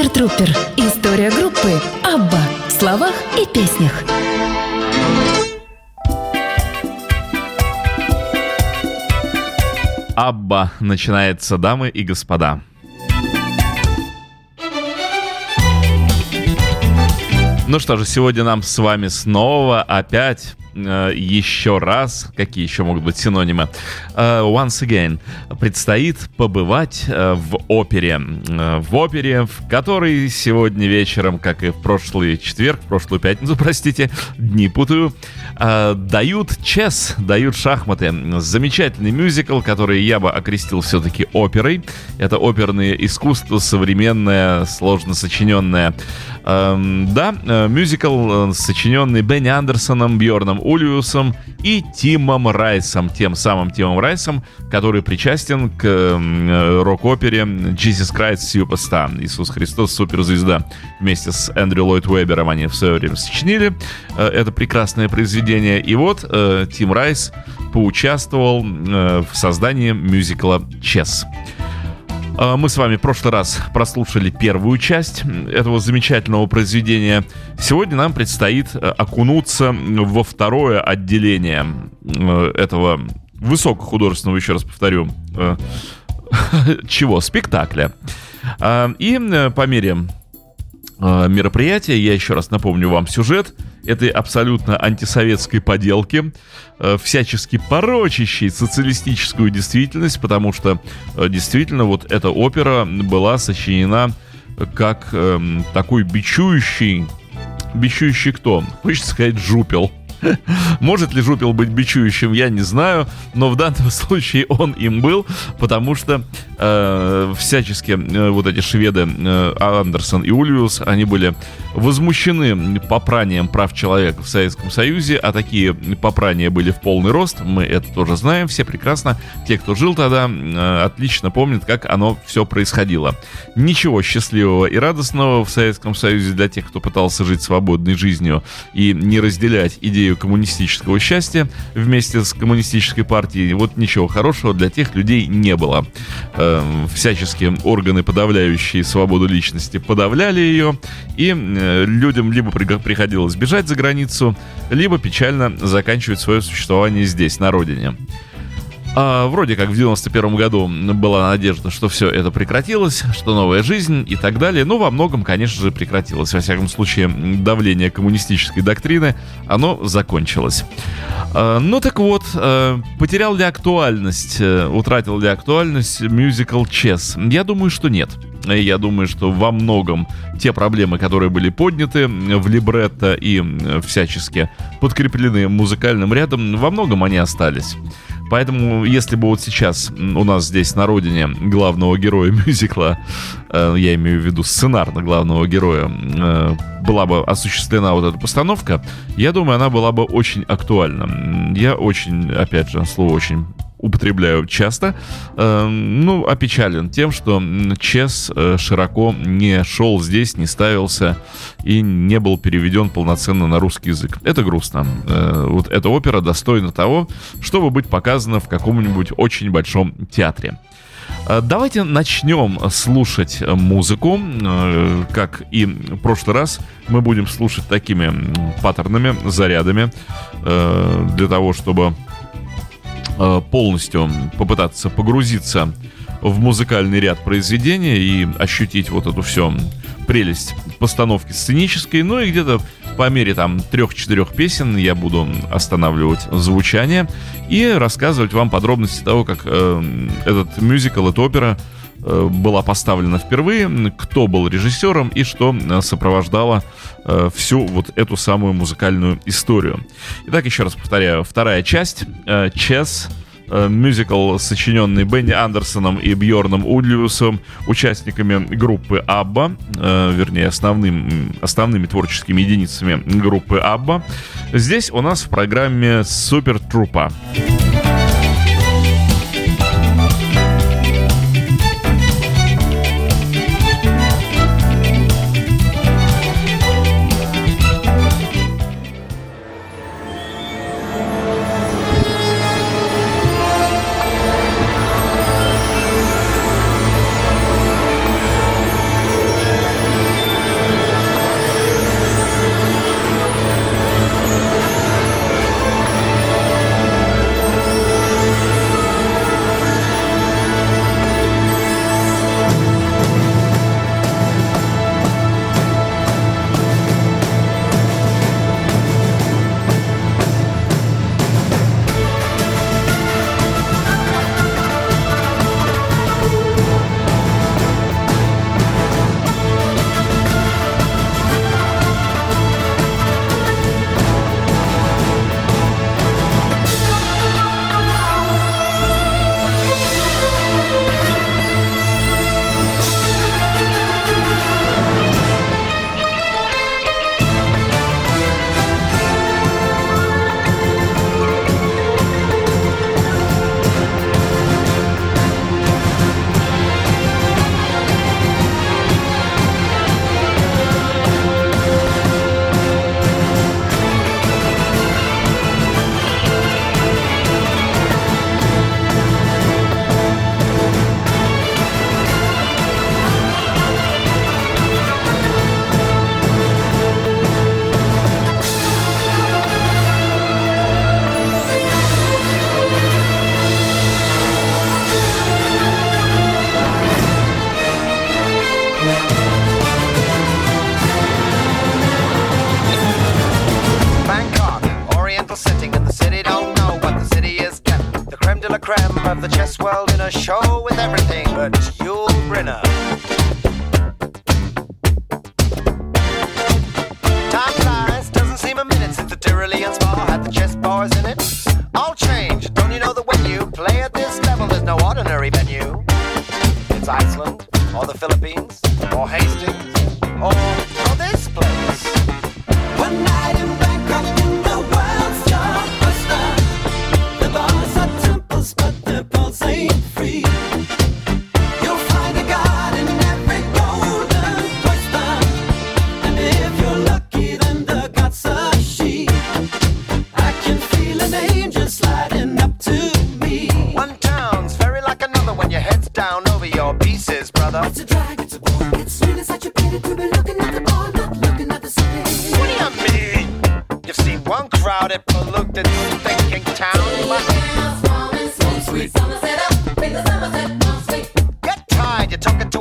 Супер Трупер. История группы Абба в словах и песнях. Абба начинается, дамы и господа. Ну что же, сегодня нам с вами снова опять еще раз, какие еще могут быть синонимы, э, once again, предстоит побывать э, в опере. Э, в опере, в которой сегодня вечером, как и в прошлый четверг, в прошлую пятницу, простите, дни путаю, э, дают чес, дают шахматы. Замечательный мюзикл, который я бы окрестил все-таки оперой. Это оперное искусство, современное, сложно сочиненное. Эм, да, э, мюзикл, э, сочиненный Бенни Андерсоном, Бьорном Ульюсом и Тимом Райсом, тем самым Тимом Райсом, который причастен к э, рок-опере Jesus Christ Superstar, Иисус Христос суперзвезда. Вместе с Эндрю Ллойд Уэбером они в свое время сочинили это прекрасное произведение. И вот Тим Райс поучаствовал в создании мюзикла «Чес». Мы с вами в прошлый раз прослушали первую часть этого замечательного произведения. Сегодня нам предстоит э, окунуться во второе отделение э, этого высокохудожественного, еще раз повторю, э, чего? Спектакля. А, и по мере мероприятия, я еще раз напомню вам сюжет этой абсолютно антисоветской поделки, Э, всячески порочащий социалистическую действительность, потому что э, действительно вот эта опера была сочинена как э, такой бичующий, бичующий кто? Хочется сказать жупел. Может ли Жупел быть бичующим, я не знаю, но в данном случае он им был, потому что э, всячески э, вот эти шведы э, Андерсон и Ульвиус, они были возмущены попранием прав человека в Советском Союзе, а такие попрания были в полный рост, мы это тоже знаем, все прекрасно, те, кто жил тогда, э, отлично помнят, как оно все происходило. Ничего счастливого и радостного в Советском Союзе для тех, кто пытался жить свободной жизнью и не разделять идею идею коммунистического счастья вместе с коммунистической партией, вот ничего хорошего для тех людей не было. Э, всяческие органы, подавляющие свободу личности, подавляли ее, и э, людям либо приходилось бежать за границу, либо печально заканчивать свое существование здесь, на родине. А, вроде как в 91 году была надежда, что все это прекратилось, что новая жизнь и так далее. Но во многом, конечно же, прекратилось. Во всяком случае, давление коммунистической доктрины, оно закончилось. А, ну так вот, а, потерял ли актуальность, э, утратил ли актуальность мюзикл Чес? Я думаю, что нет. Я думаю, что во многом те проблемы, которые были подняты в либретто и всячески подкреплены музыкальным рядом, во многом они остались. Поэтому, если бы вот сейчас у нас здесь на родине главного героя мюзикла, э, я имею в виду сценарно главного героя, э, была бы осуществлена вот эта постановка, я думаю, она была бы очень актуальна. Я очень, опять же, слово очень употребляю часто, э, ну, опечален тем, что Чес э, широко не шел здесь, не ставился и не был переведен полноценно на русский язык. Это грустно. Э, вот эта опера достойна того, чтобы быть показана в каком-нибудь очень большом театре. Э, давайте начнем слушать музыку. Э, как и в прошлый раз, мы будем слушать такими паттернами, зарядами, для того, чтобы полностью попытаться погрузиться в музыкальный ряд произведения и ощутить вот эту всю прелесть постановки сценической, ну и где-то по мере там трех-четырех песен я буду останавливать звучание и рассказывать вам подробности того, как э, этот мюзикл, эта опера Э, была поставлена впервые, кто был режиссером и что э, сопровождало э, всю вот эту самую музыкальную историю. Итак, еще раз повторяю, вторая часть «Чес», мюзикл, сочиненный Бенни Андерсоном и Бьорном Удлиусом, участниками группы Абба, вернее, основным, основными творческими единицами группы Абба. Здесь у нас в программе Супер Трупа.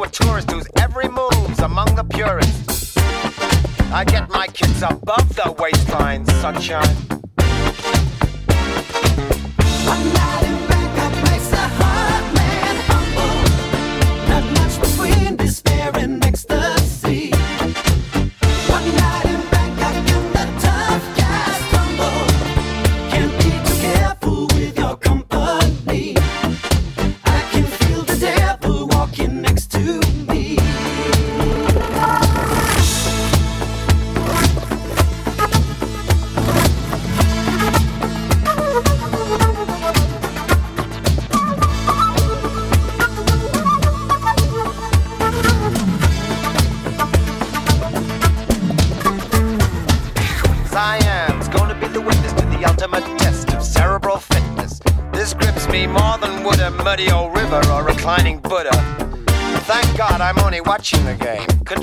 a tourist whose every move's among the purists. I get my kids above the waistline, sunshine.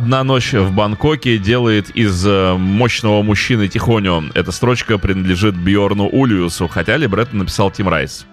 «Одна ночь в Бангкоке делает из э, мощного мужчины тихоню». Эта строчка принадлежит Бьорну Ульюсу, хотя либретто написал Тим Райс.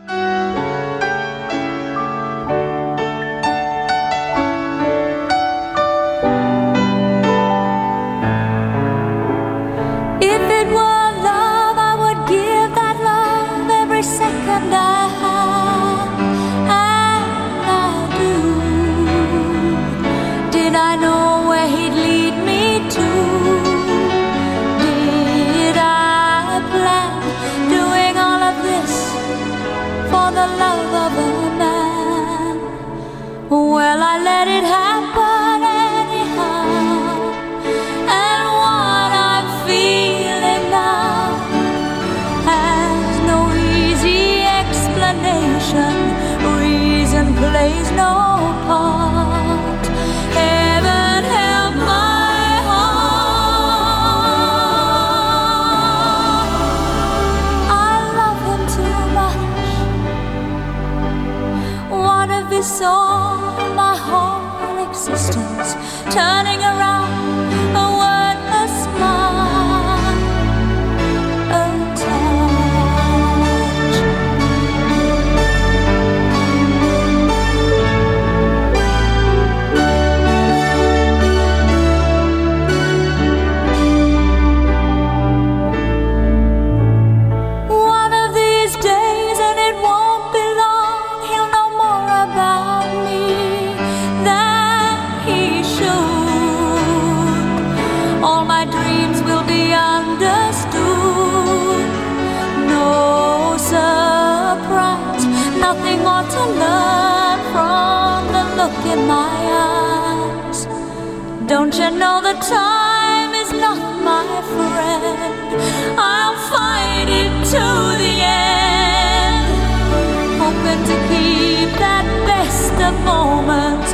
the moment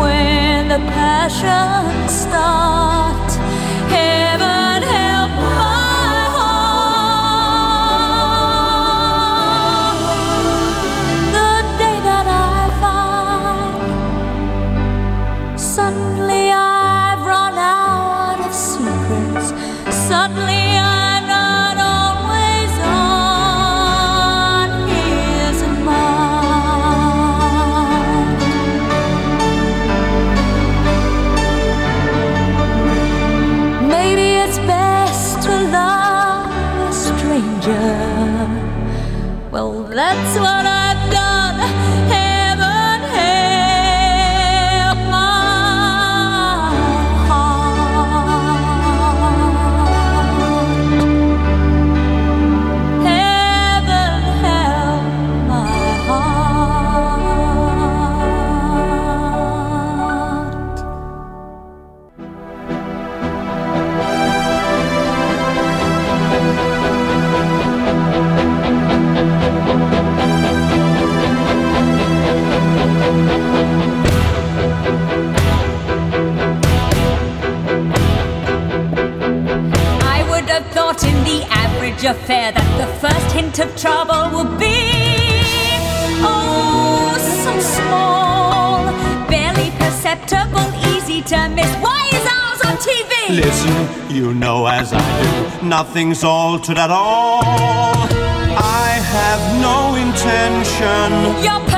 when the passion stopped. Heaven average affair that the first hint of trouble would be oh so small, barely perceptible, easy to miss. Why is ours on TV? Listen, you know as I do, nothing's altered at all. I have no intention. Your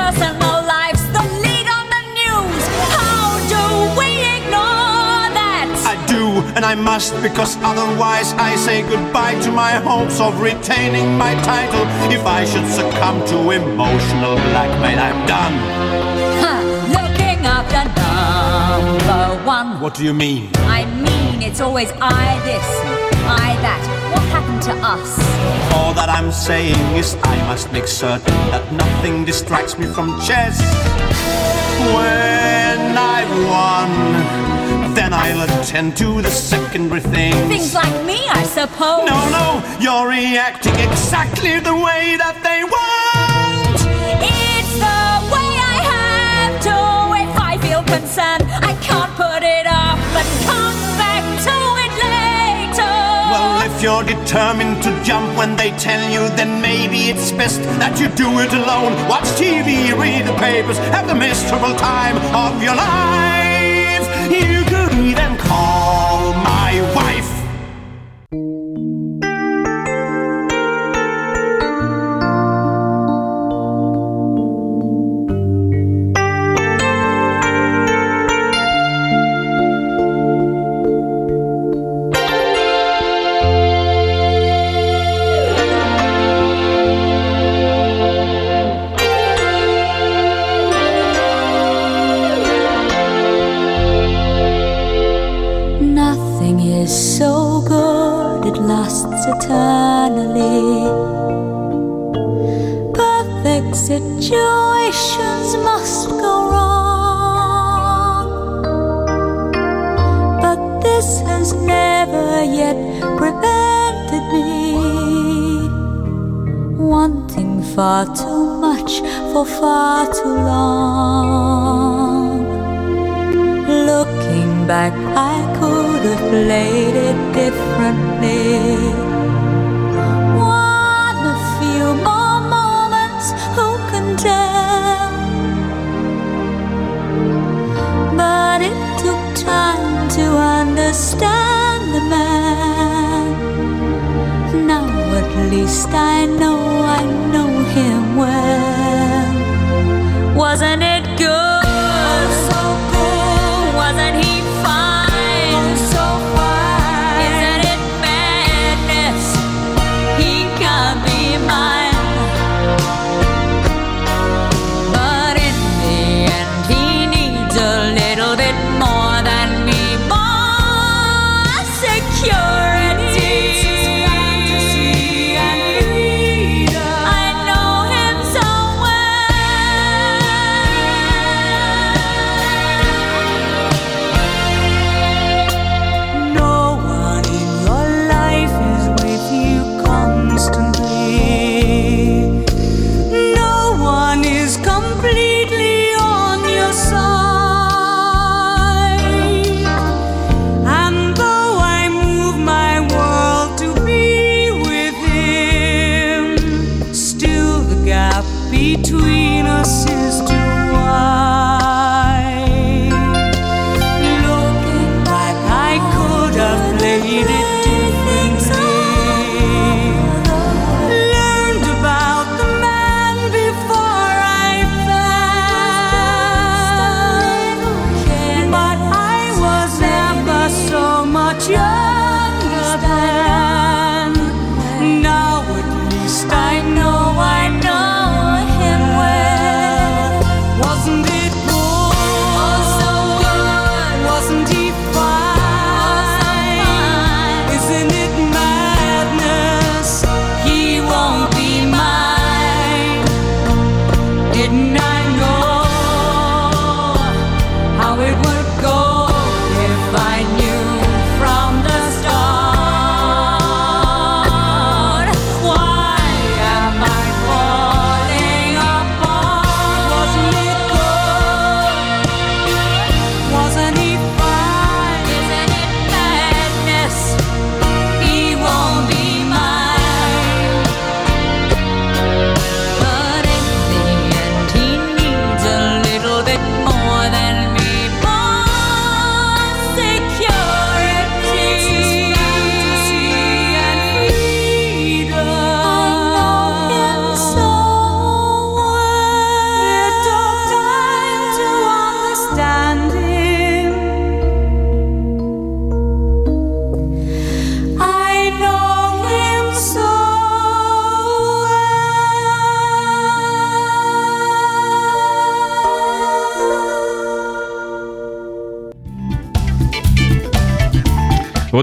and I must, because otherwise I say goodbye to my hopes of retaining my title. If I should succumb to emotional blackmail, I'm done. Huh, looking after number one. What do you mean? I mean, it's always I this, I that. What happened to us? All that I'm saying is I must make certain that nothing distracts me from chess. When I've won, then I'll attend to the secondary things. Things like me, I suppose. No, no, you're reacting exactly the way that they want. It's the way I have to. If I feel concerned, I can't put it off, but come back to it later. Well, if you're determined to jump when they tell you, then maybe it's best that you do it alone. Watch TV, read the papers, have the miserable time of your life. Is so good it lasts eternally. Perfect situations must go wrong. But this has never yet prevented me wanting far too much for far too long. Looking back, I could have played it differently. One a few more moments, who can tell? But it took time to understand the man. Now at least I know I know him well. Wasn't it between us is too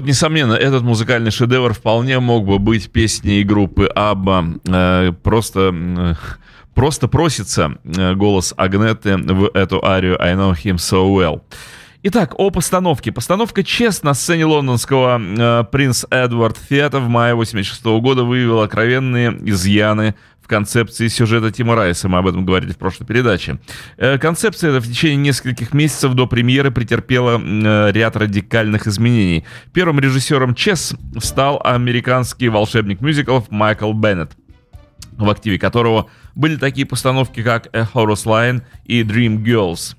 Вот, несомненно, этот музыкальный шедевр вполне мог бы быть песней группы Абба. Э, просто, э, просто просится э, голос Агнеты в эту арию I know him so well. Итак, о постановке. Постановка «Чест» на сцене лондонского э, «Принц Эдвард Фиата» в мае 86 года выявила откровенные изъяны концепции сюжета Тима Райса. Мы об этом говорили в прошлой передаче. Э, концепция в течение нескольких месяцев до премьеры претерпела э, ряд радикальных изменений. Первым режиссером «Чес» стал американский волшебник мюзиклов Майкл Беннет в активе которого были такие постановки, как A Horse Line и Dream Girls.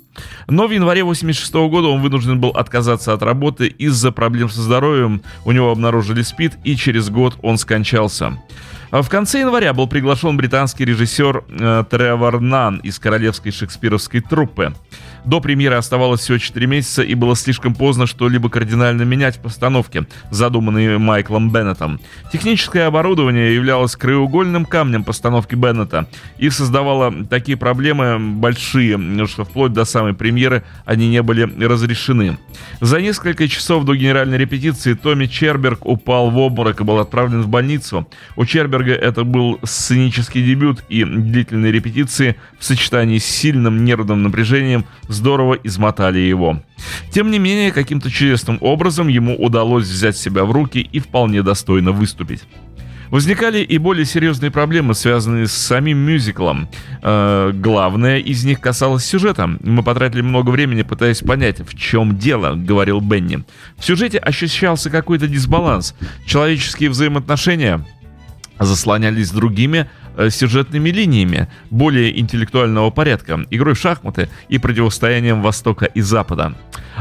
Но в январе 86 года он вынужден был отказаться от работы из-за проблем со здоровьем. У него обнаружили СПИД, и через год он скончался. А В конце января был приглашен британский режиссер э, Тревор Нан из королевской шекспировской труппы. До премьеры оставалось всего 4 месяца, и было слишком поздно что-либо кардинально менять в постановке, задуманной Майклом Беннетом. Техническое оборудование являлось краеугольным камнем постановки Беннета и создавало такие проблемы большие, что вплоть до самой премьеры они не были разрешены. За несколько часов до генеральной репетиции Томми Черберг упал в обморок и был отправлен в больницу. У Черберга это был сценический дебют, и длительные репетиции в сочетании с сильным нервным напряжением здорово измотали его. Тем не менее, каким-то чудесным образом ему удалось взять себя в руки и вполне достойно выступить. Возникали и более серьезные проблемы, связанные с самим мюзиклом. Э, главное из них касалось сюжета. Мы потратили много времени, пытаясь понять, в чем дело, говорил Бенни. В сюжете ощущался какой-то дисбаланс. Человеческие взаимоотношения заслонялись другими сюжетными линиями более интеллектуального порядка, игрой в шахматы и противостоянием Востока и Запада.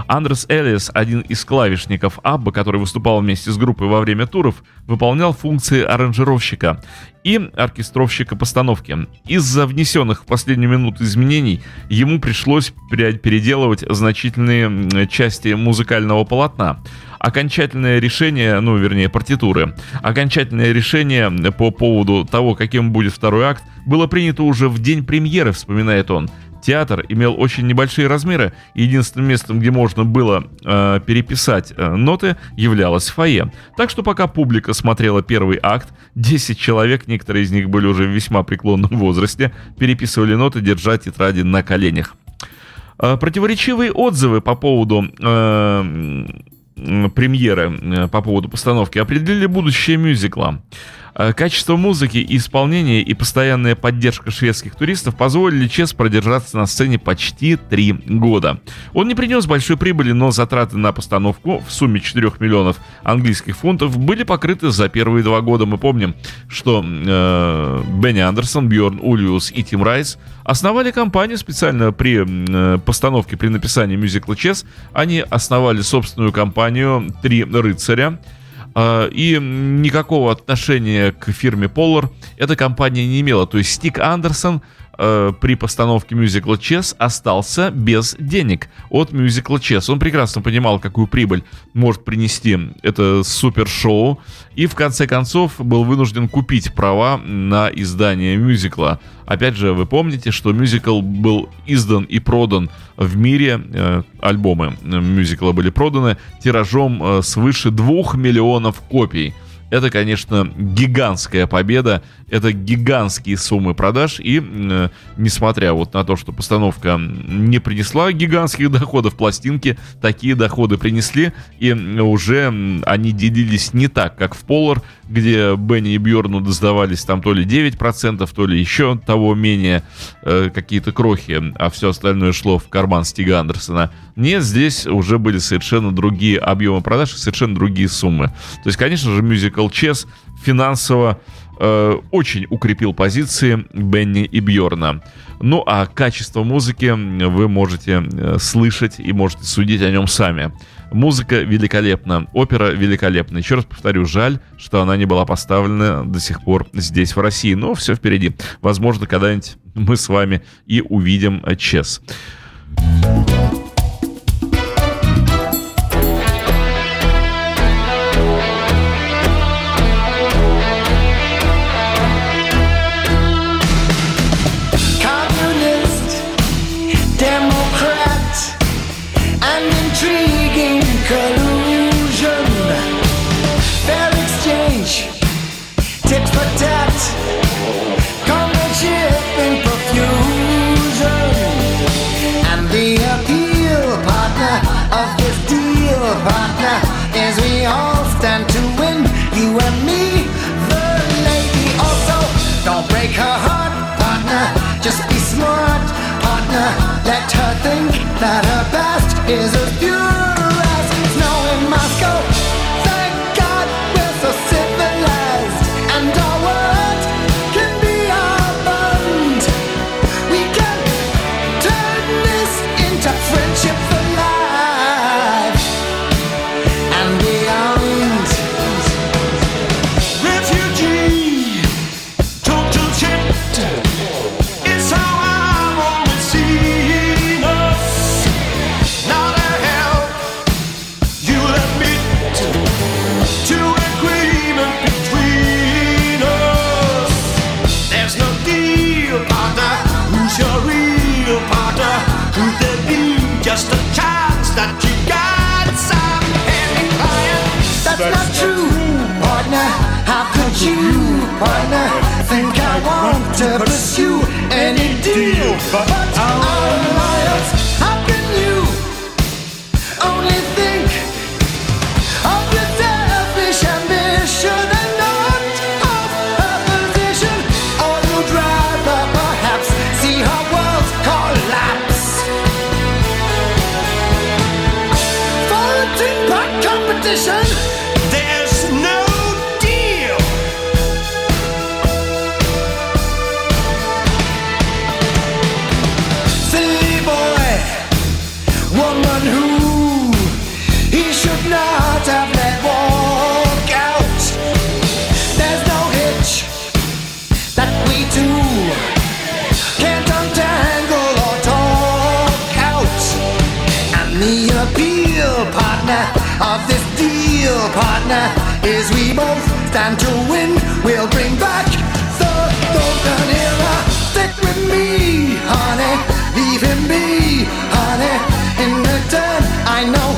Андрес Эллис, один из клавишников Абба, который выступал вместе с группой во время туров, выполнял функции аранжировщика и оркестровщика постановки. Из-за внесенных в последнюю минуту изменений ему пришлось пере- переделывать значительные части музыкального полотна. Окончательное решение, ну, вернее, партитуры, окончательное решение по поводу того, каким будет второй акт, было принято уже в день премьеры, вспоминает он. Театр имел очень небольшие размеры, и единственным местом, где можно было э, переписать э, ноты, являлось фойе. Так что пока публика смотрела первый акт, 10 человек, некоторые из них были уже в весьма преклонном возрасте, переписывали ноты, держа тетради на коленях. Э, Противоречивые отзывы по поводу э, премьеры, э, по поводу постановки определили будущее мюзикла. Э, Качество музыки и исполнения и постоянная поддержка шведских туристов позволили Чес продержаться на сцене почти три года. Он не принес большой прибыли, но затраты на постановку в сумме 4 миллионов английских фунтов были покрыты за первые два года. Мы помним, что э, Бенни Андерсон, Бьорн Ульюс и Тим Райс основали компанию специально при э, постановке, при написании мюзикла Чес. Они основали собственную компанию «Три рыцаря», и никакого отношения к фирме Polar эта компания не имела. То есть Стик Андерсон э, при постановке мюзикла «Чес» остался без денег от мюзикла «Чес». Он прекрасно понимал, какую прибыль может принести это супершоу, и в конце концов был вынужден купить права на издание мюзикла. Опять же, вы помните, что мюзикл был издан и продан в мире, э, альбомы мюзикла были проданы тиражом э, свыше 2 миллионов копий. Это, конечно, гигантская победа, это гигантские суммы продаж, и э, несмотря вот на то, что постановка не принесла гигантских доходов, пластинки такие доходы принесли, и уже они делились не так, как в Polar, где Бенни и Бьорну доздавались там то ли 9%, то ли еще того менее э, какие-то крохи, а все остальное шло в карман Стига Андерсона. Нет, здесь уже были совершенно другие объемы продаж и совершенно другие суммы. То есть, конечно же, мюзикл Чес финансово э, очень укрепил позиции Бенни и Бьорна. Ну а качество музыки вы можете э, слышать и можете судить о нем сами. Музыка великолепна, опера великолепна. Еще раз повторю, жаль, что она не была поставлена до сих пор здесь, в России. Но все впереди. Возможно, когда-нибудь мы с вами и увидим Чес. Could you, partner, think I want to pursue any deal but our alliance? Is we both stand to win. We'll bring back the golden era. Stick with me, honey. Leave him be, honey. In return, I know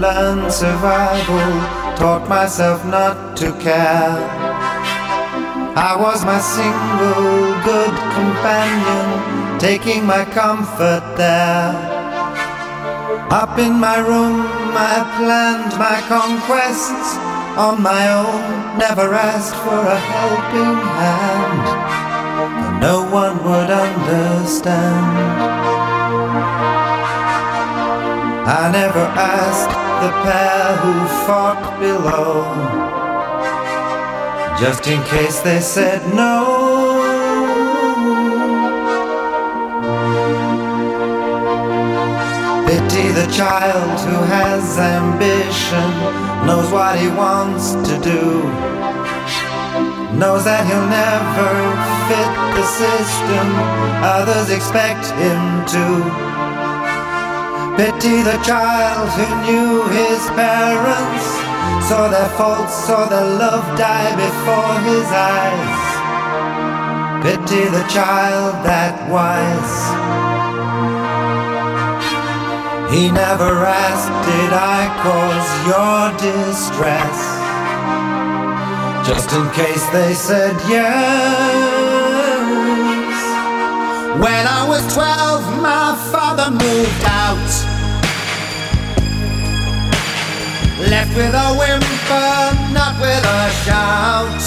learned survival, taught myself not to care. I was my single good companion, taking my comfort there. Up in my room, I planned my conquests on my own, never asked for a helping hand. And no one would understand. I never asked the pair who fought below, just in case they said no. Pity the child who has ambition, knows what he wants to do, knows that he'll never fit the system others expect him to. Pity the child who knew his parents, saw their faults, saw their love die before his eyes. Pity the child that wise. He never asked, Did I cause your distress? Just in case they said yes. When I was 12, my father moved out. Left with a whimper, not with a shout.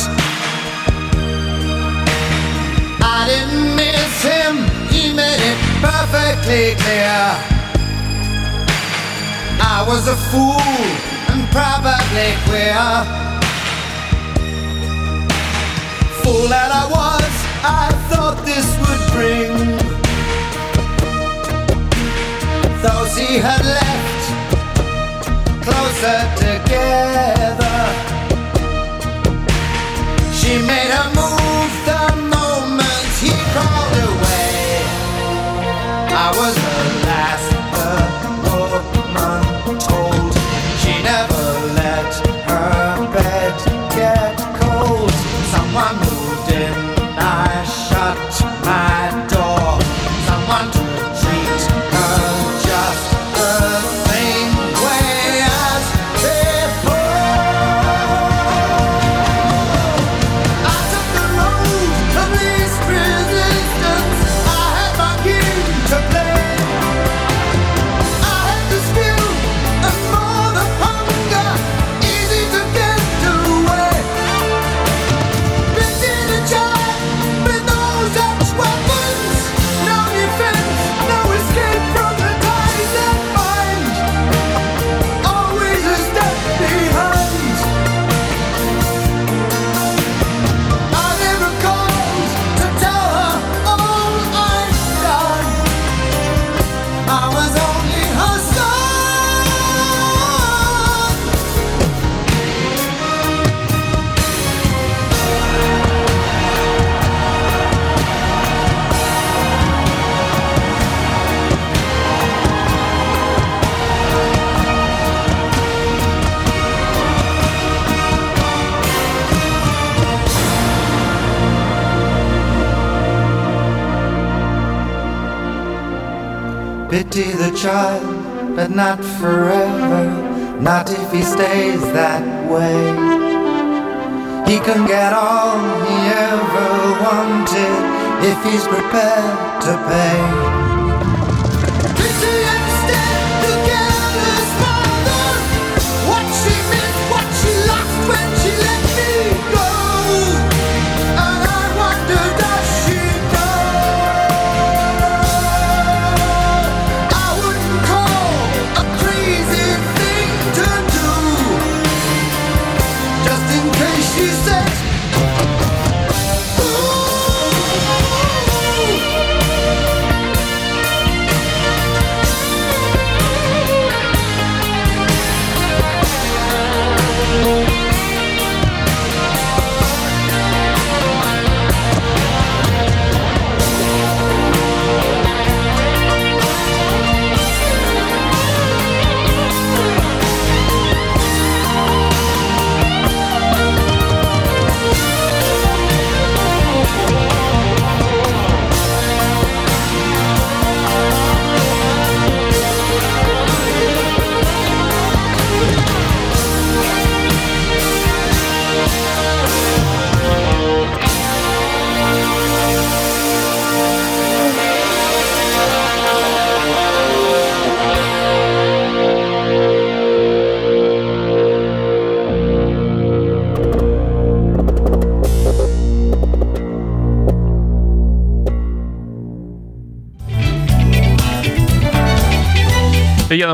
I didn't miss him, he made it perfectly clear. I was a fool and probably queer. Fool that I was, I thought this would bring those he had left closer together. She made a move not forever. Not if he stays that way. He can get all he ever wanted if he's prepared to pay.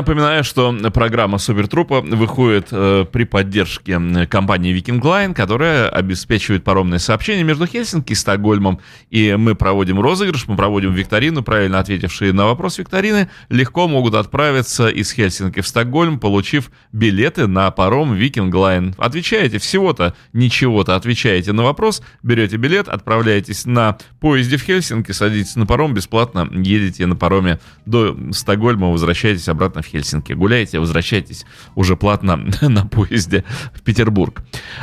Напоминаю, что программа Супертрупа выходит э, при поддержке компании Viking Line, которая обеспечивает паромное сообщение между Хельсинки и Стокгольмом. И мы проводим розыгрыш, мы проводим викторину. Правильно ответившие на вопрос викторины легко могут отправиться из Хельсинки в Стокгольм, получив билеты на паром Viking Line. Отвечаете всего-то, ничего-то, отвечаете на вопрос, берете билет, отправляетесь на поезде в Хельсинки, садитесь на паром, бесплатно едете на пароме до Стокгольма, возвращаетесь обратно в Хельсинки. Гуляете, возвращайтесь уже платно на поезде в Петербург.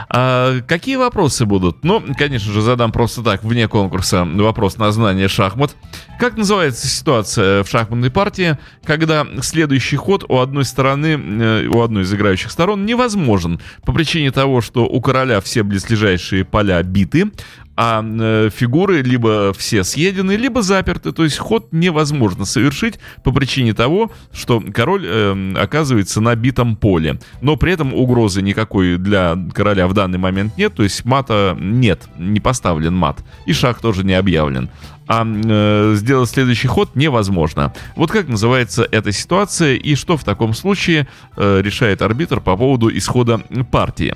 А какие вопросы будут? Ну, конечно же, задам просто так, вне конкурса, вопрос на знание шахмат. Как называется ситуация в шахматной партии, когда следующий ход у одной стороны, э, у одной из играющих сторон невозможен по причине того, что у короля все близлежащие поля биты, а э, фигуры либо все съедены, либо заперты. То есть ход невозможно совершить по причине того, что король э, оказывается на битом поле. Но при этом угрозы никакой для короля в данный момент нет. То есть мата нет, не поставлен мат. И шаг тоже не объявлен а э, сделать следующий ход невозможно. Вот как называется эта ситуация и что в таком случае э, решает арбитр по поводу исхода партии.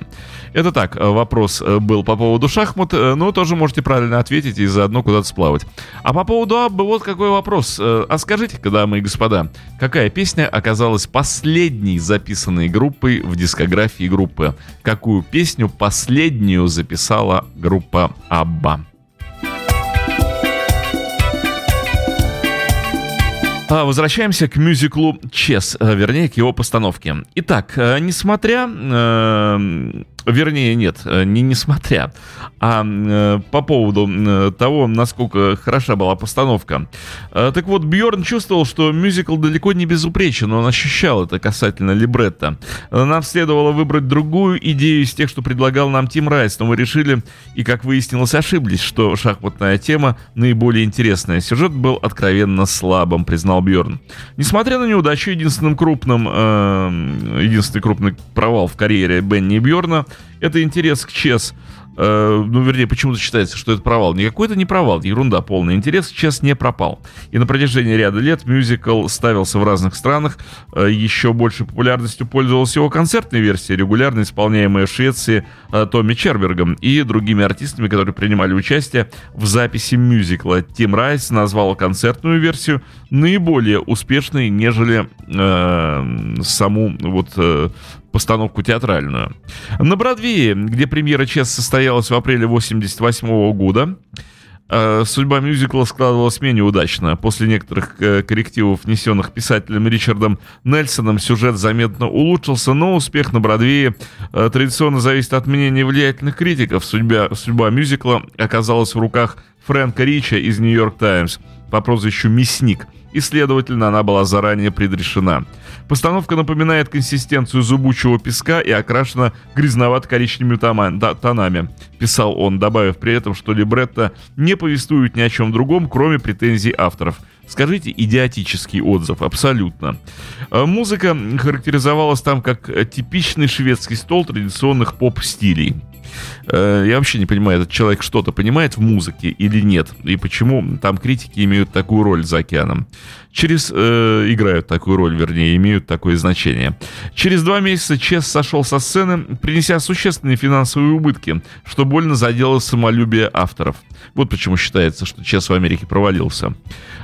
Это так, э, вопрос э, был по поводу шахмат, э, но тоже можете правильно ответить и заодно куда-то сплавать. А по поводу Аббы вот какой вопрос. А скажите-ка, дамы и господа, какая песня оказалась последней записанной группой в дискографии группы? Какую песню последнюю записала группа Абба? Возвращаемся к мюзиклу Чес, э, вернее, к его постановке. Итак, э, несмотря, э, вернее, нет, э, не несмотря, а э, по поводу э, того, насколько хороша была постановка. Э, Так вот, Бьорн чувствовал, что мюзикл далеко не безупречен, он ощущал это касательно либретто. Нам следовало выбрать другую идею из тех, что предлагал нам Тим Райс, но мы решили, и как выяснилось, ошиблись, что шахматная тема наиболее интересная. Сюжет был откровенно слабым, признал Бьорн. Несмотря на неудачу, единственным крупным, э, единственный крупный провал в карьере Бенни Бьорна — это интерес к Чес. Э, ну, вернее, почему-то считается, что это провал. Никакой это не провал, ерунда полная. Интерес к Чес не пропал. И на протяжении ряда лет мюзикл ставился в разных странах. Э, Еще большей популярностью пользовалась его концертная версия, регулярно исполняемая в Швеции э, Томми Чербергом и другими артистами, которые принимали участие в записи мюзикла. Тим Райс назвал концертную версию наиболее успешной, нежели э, саму вот э, постановку театральную. На Бродвее, где премьера Чес состоялась в апреле 88 года, э, судьба мюзикла складывалась менее удачно. После некоторых э, коррективов, внесенных писателем Ричардом Нельсоном, сюжет заметно улучшился, но успех на Бродвее э, традиционно зависит от мнения влиятельных критиков. Судьба, судьба мюзикла оказалась в руках Фрэнка Рича из «Нью-Йорк Таймс» по прозвищу «Мясник», и, следовательно, она была заранее предрешена. Постановка напоминает консистенцию зубучего песка и окрашена грязновато-коричневыми тонами, писал он, добавив при этом, что либретто не повествует ни о чем другом, кроме претензий авторов. Скажите, идиотический отзыв, абсолютно. Э, Музыка характеризовалась там как типичный шведский стол традиционных поп-стилей. Э, Я вообще не понимаю, этот человек что-то понимает в музыке или нет, и почему там критики имеют такую роль за океаном. Через э, играют такую роль, вернее, имеют такое значение. Через два месяца Чес сошел со сцены, принеся существенные финансовые убытки, что больно задело самолюбие авторов. Вот почему считается, что Чес в Америке провалился.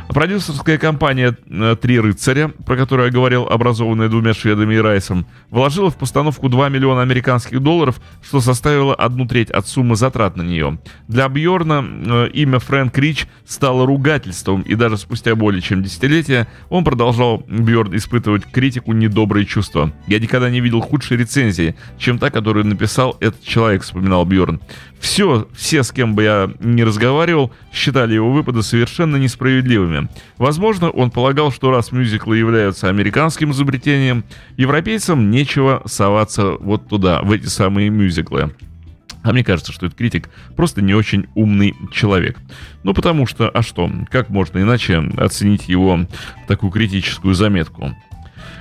Продюсерская компания э, «Три рыцаря», про которую я говорил, образованная двумя шведами и Райсом, вложила в постановку 2 миллиона американских долларов, что составило одну треть от суммы затрат на нее. Для Бьорна э, имя Фрэнк Рич стало ругательством, и даже спустя более чем десятилетия он продолжал, Бьорн, испытывать критику недобрые чувства. «Я никогда не видел худшей рецензии, чем та, которую написал этот человек», вспоминал Бьорн. Все, все, с кем бы я ни разговаривал, считали его выпады совершенно несправедливыми. Возможно, он полагал, что раз мюзиклы являются американским изобретением, европейцам нечего соваться вот туда, в эти самые мюзиклы. А мне кажется, что этот критик просто не очень умный человек. Ну, потому что, а что, как можно иначе оценить его такую критическую заметку?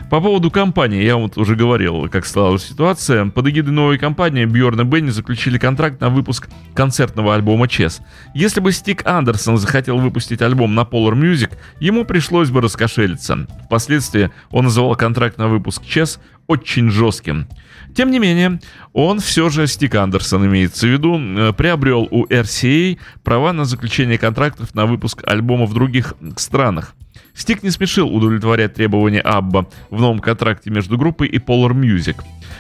По поводу компании, я вот уже говорил, как сложилась ситуация. Под эгидой новой компании Бьорн и Бенни заключили контракт на выпуск концертного альбома Чес. Если бы Стик Андерсон захотел выпустить альбом на Polar Music, ему пришлось бы раскошелиться. Впоследствии он называл контракт на выпуск Чес очень жестким. Тем не менее, он все же, Стик Андерсон имеется в виду, э, приобрел у RCA права на заключение контрактов на выпуск альбома в других странах. Стик не спешил удовлетворять требования Абба в новом контракте между группой и Polar Music.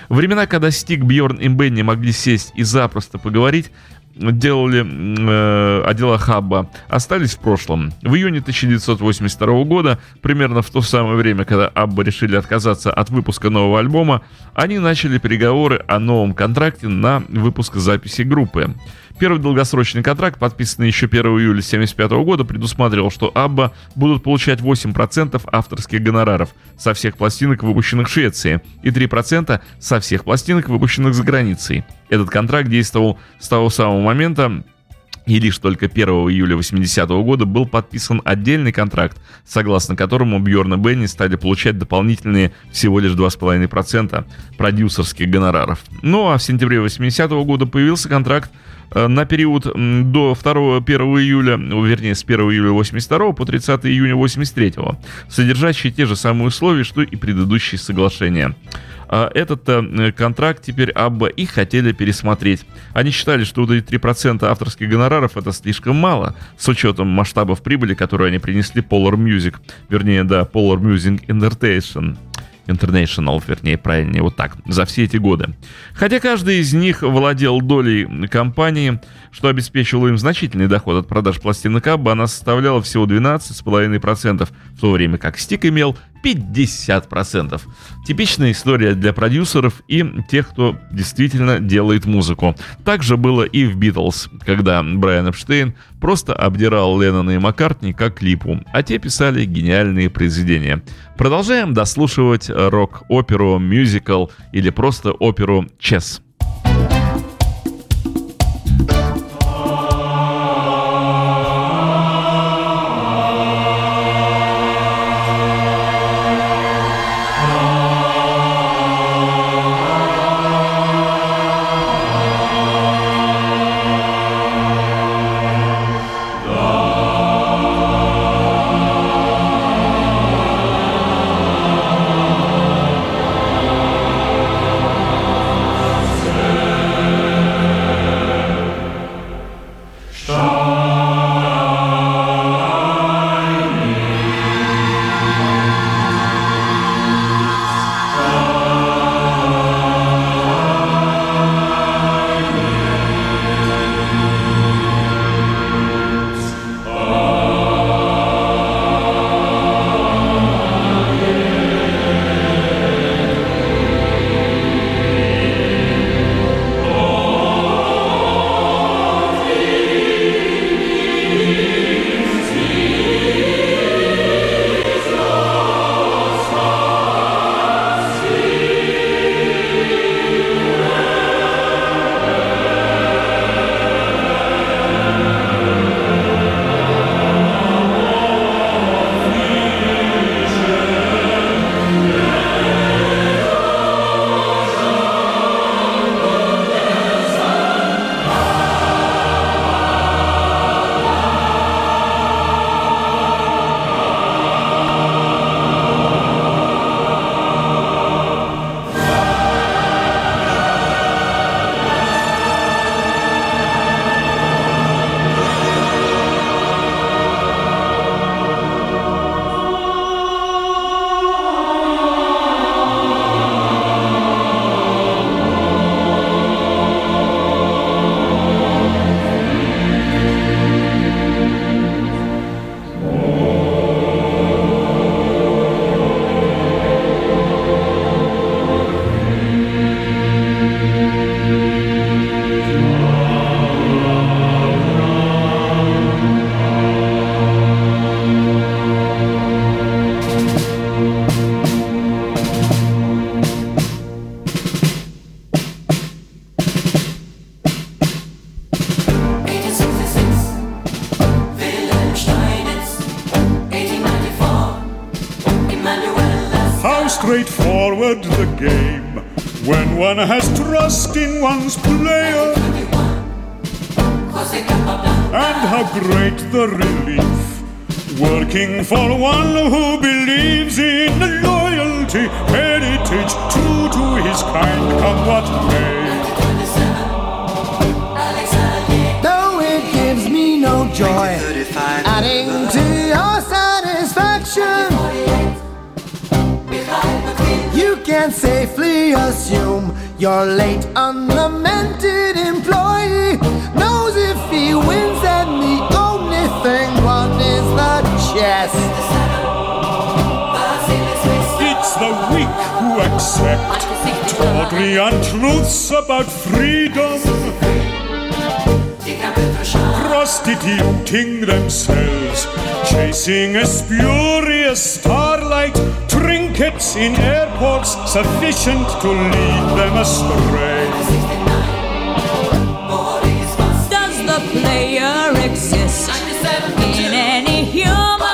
Времена, когда Стик, Бьорн и Бенни могли сесть и запросто поговорить, делали э, о делах Абба, остались в прошлом. В июне 1982 года, примерно в то самое время, когда Абба решили отказаться от выпуска нового альбома, они начали переговоры о новом контракте на выпуск записи группы. Первый долгосрочный контракт, подписанный еще 1 июля 1975 года, предусматривал, что Абба будут получать 8% авторских гонораров со всех пластинок, выпущенных в Швеции, и 3% со всех пластинок, выпущенных за границей. Этот контракт действовал с того самого момента, и лишь только 1 июля 80 года был подписан отдельный контракт, согласно которому Бьорн и Бенни стали получать дополнительные всего лишь 2,5% продюсерских гонораров. Ну а в сентябре 80 года появился контракт на период до 2 1 июля, вернее, с 1 июля 82 по 30 июня 83, содержащий те же самые условия, что и предыдущие соглашения. А Этот э, контракт теперь Абба и хотели пересмотреть. Они считали, что вот эти 3% авторских гонораров это слишком мало, с учетом масштабов прибыли, которые они принесли Polar Music, вернее, да, Polar Music Entertainment. International, вернее, правильнее, вот так, за все эти годы. Хотя каждый из них владел долей компании, что обеспечивало им значительный доход от продаж пластинок Абба, она составляла всего 12,5%, в то время как Стик имел 50%. Типичная история для продюсеров и тех, кто действительно делает музыку. Так же было и в Битлз, когда Брайан Эпштейн просто обдирал Леннона и Маккартни как клипу, а те писали гениальные произведения. Продолжаем дослушивать рок-оперу, мюзикл или просто оперу «Чес». Working for one who believes in the loyalty, heritage, true to his kind, come what may. Though it gives me no joy, adding to your satisfaction. You can safely assume your late unlamented accept. Tawdry untruths about freedom, prostituting themselves, chasing a spurious starlight, trinkets in airports sufficient to lead them astray. Does the player exist in any human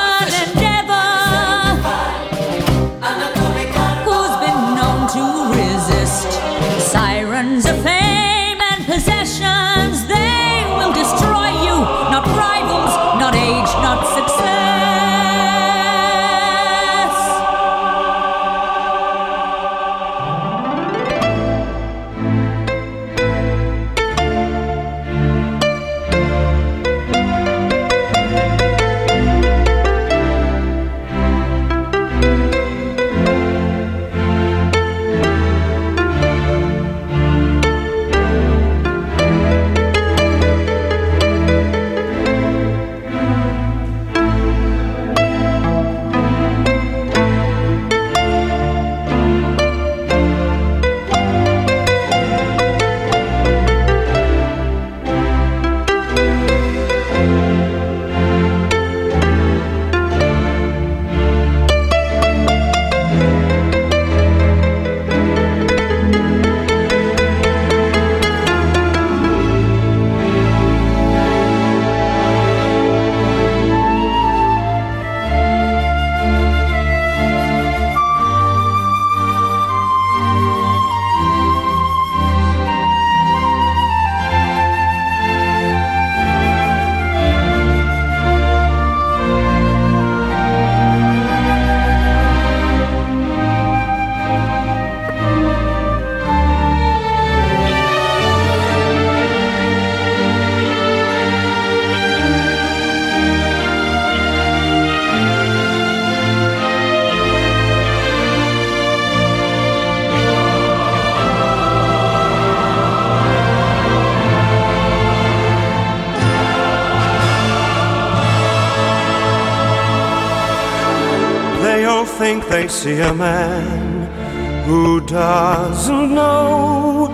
Think they see a man who doesn't know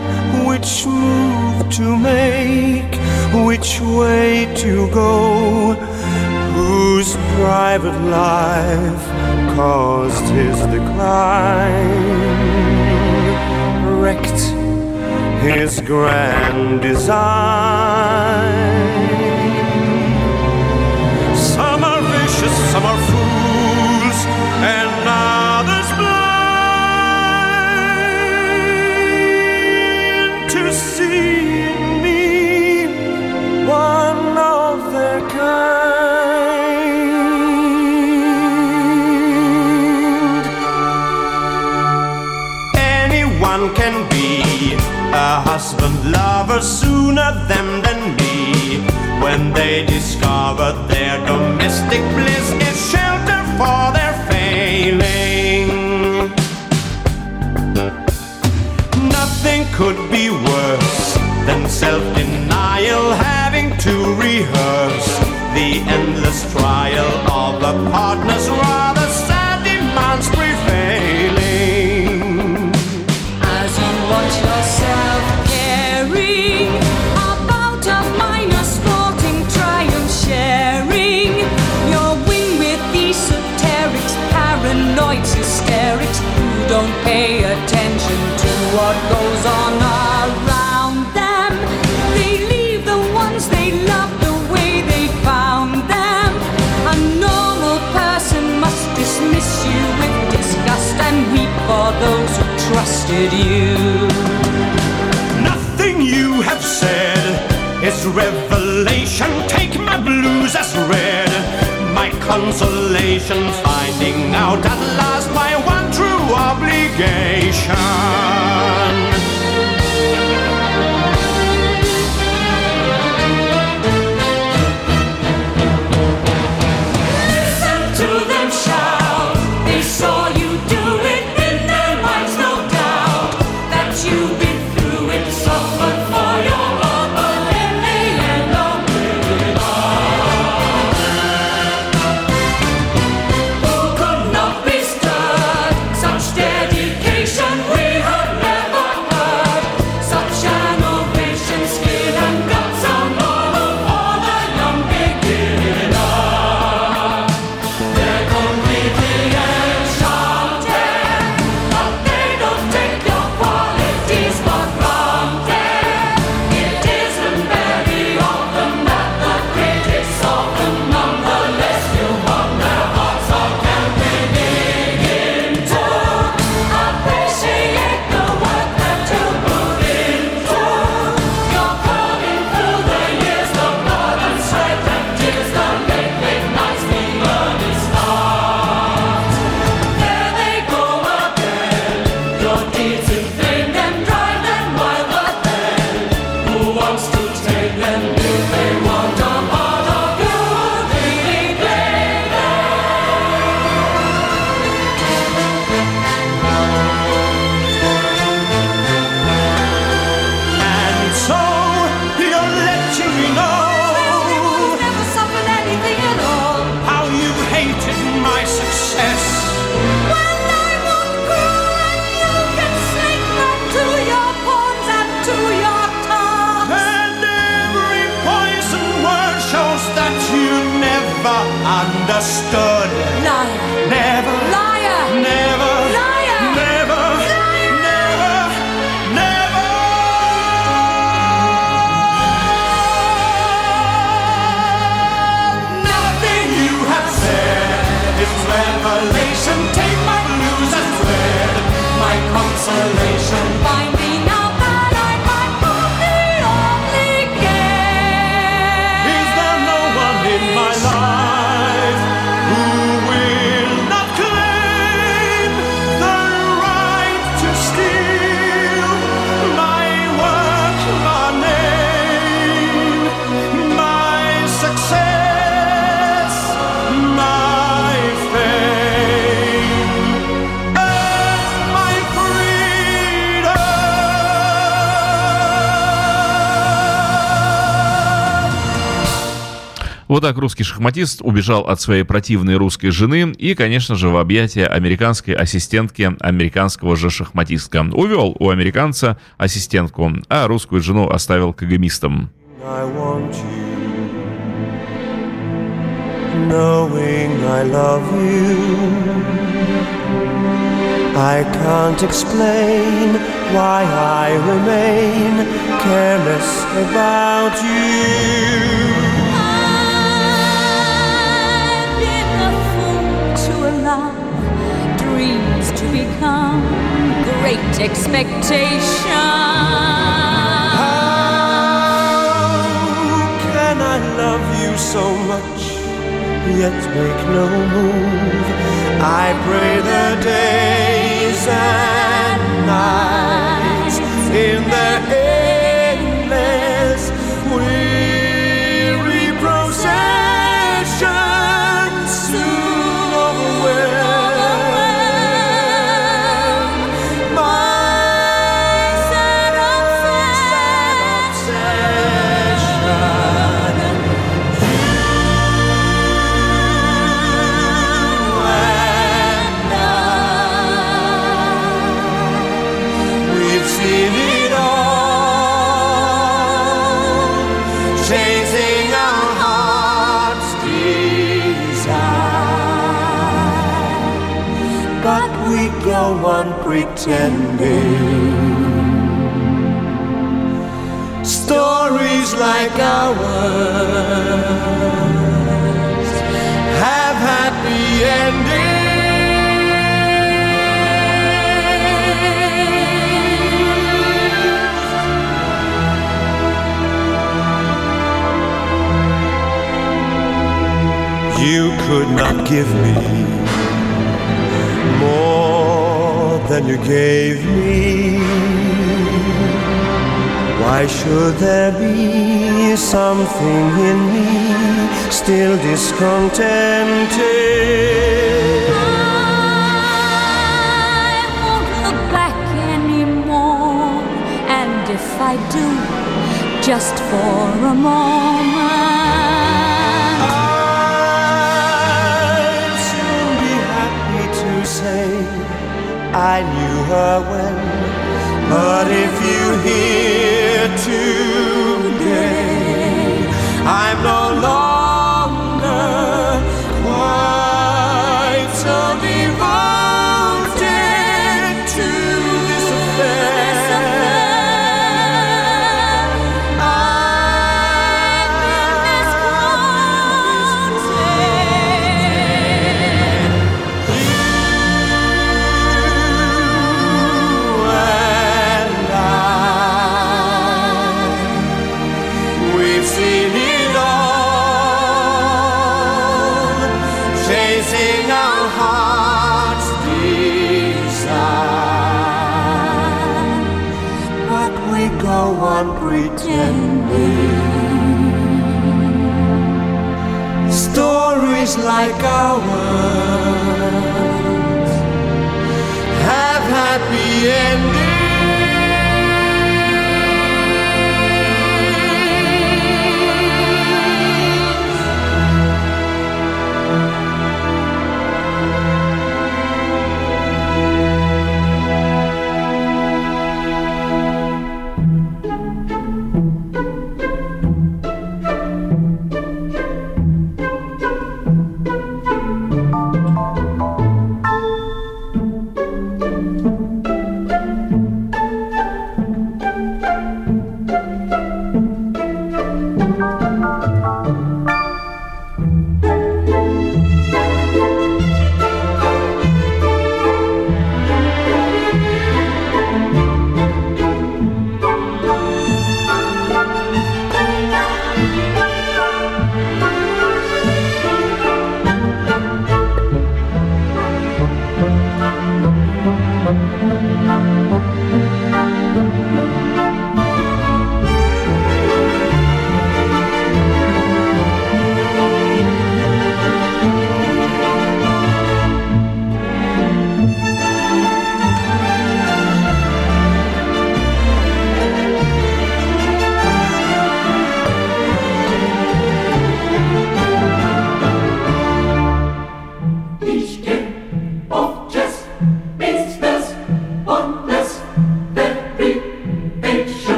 which move to make, which way to go, whose private life caused his decline, wrecked his grand design. Husband lover sooner than than me when they discover their domestic bliss is shelter for their failing. Nothing could be worse than self denial, having to rehearse the endless trial of a partner's rather trusted you. Nothing you have said is revelation. Take my blues as read. My consolation finding out at last my one true obligation. Stop. Вот так русский шахматист убежал от своей противной русской жены и, конечно же, в объятия американской ассистентки американского же шахматистка. Увел у американца ассистентку, а русскую жену оставил кагамистом. knowing I love you. I can't explain why I remain careless about you. become great expectation. How can I love you so much, yet make no move? I pray the days discontented. I won't look back anymore, and if I do, just for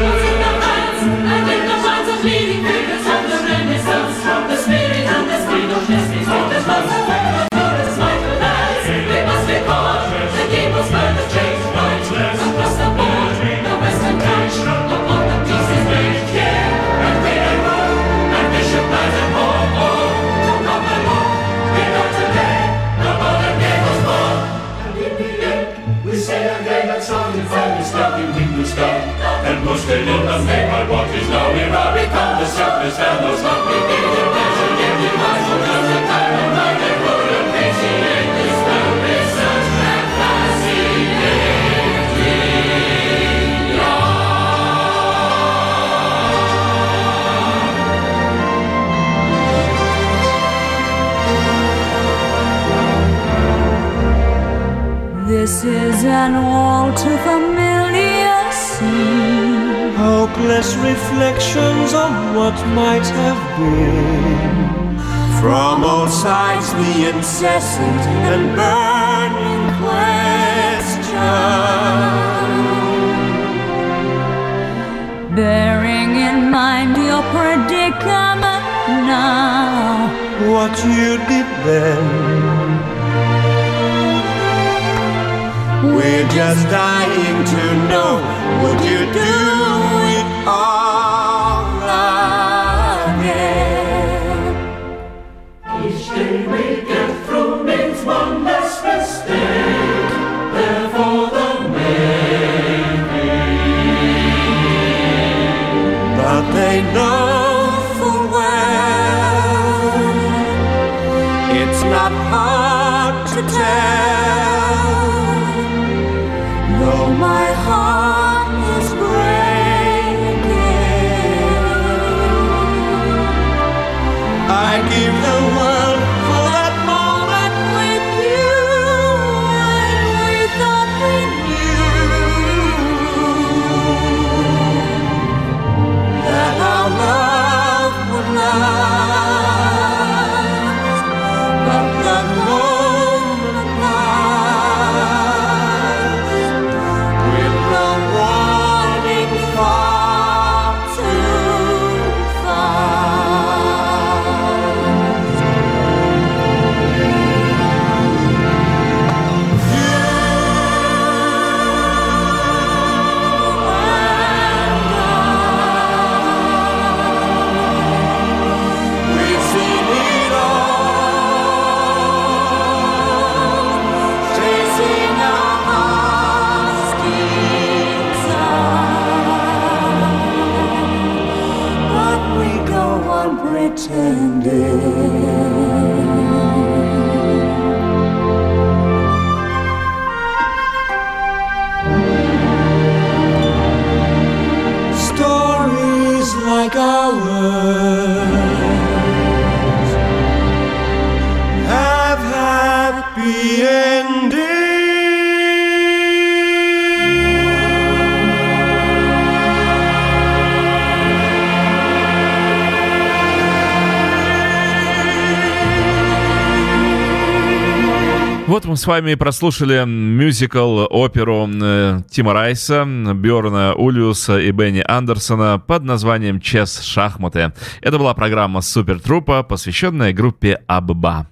Thank you. in the Maypod Walk is no erotica. The surface and those lovely people the time of and this is such a. This is an altar for Hopeless reflections on what might have been. From all sides, the incessant and burning question. Bearing in mind your predicament now. What you did then. We're just dying to know what you do know вами прослушали мюзикл, оперу э, Тима Райса, Бjorна Ульюса и Бенни Андерсона под названием «Чес шахматы». Это была программа «Супер Трупа», посвященная группе Абба.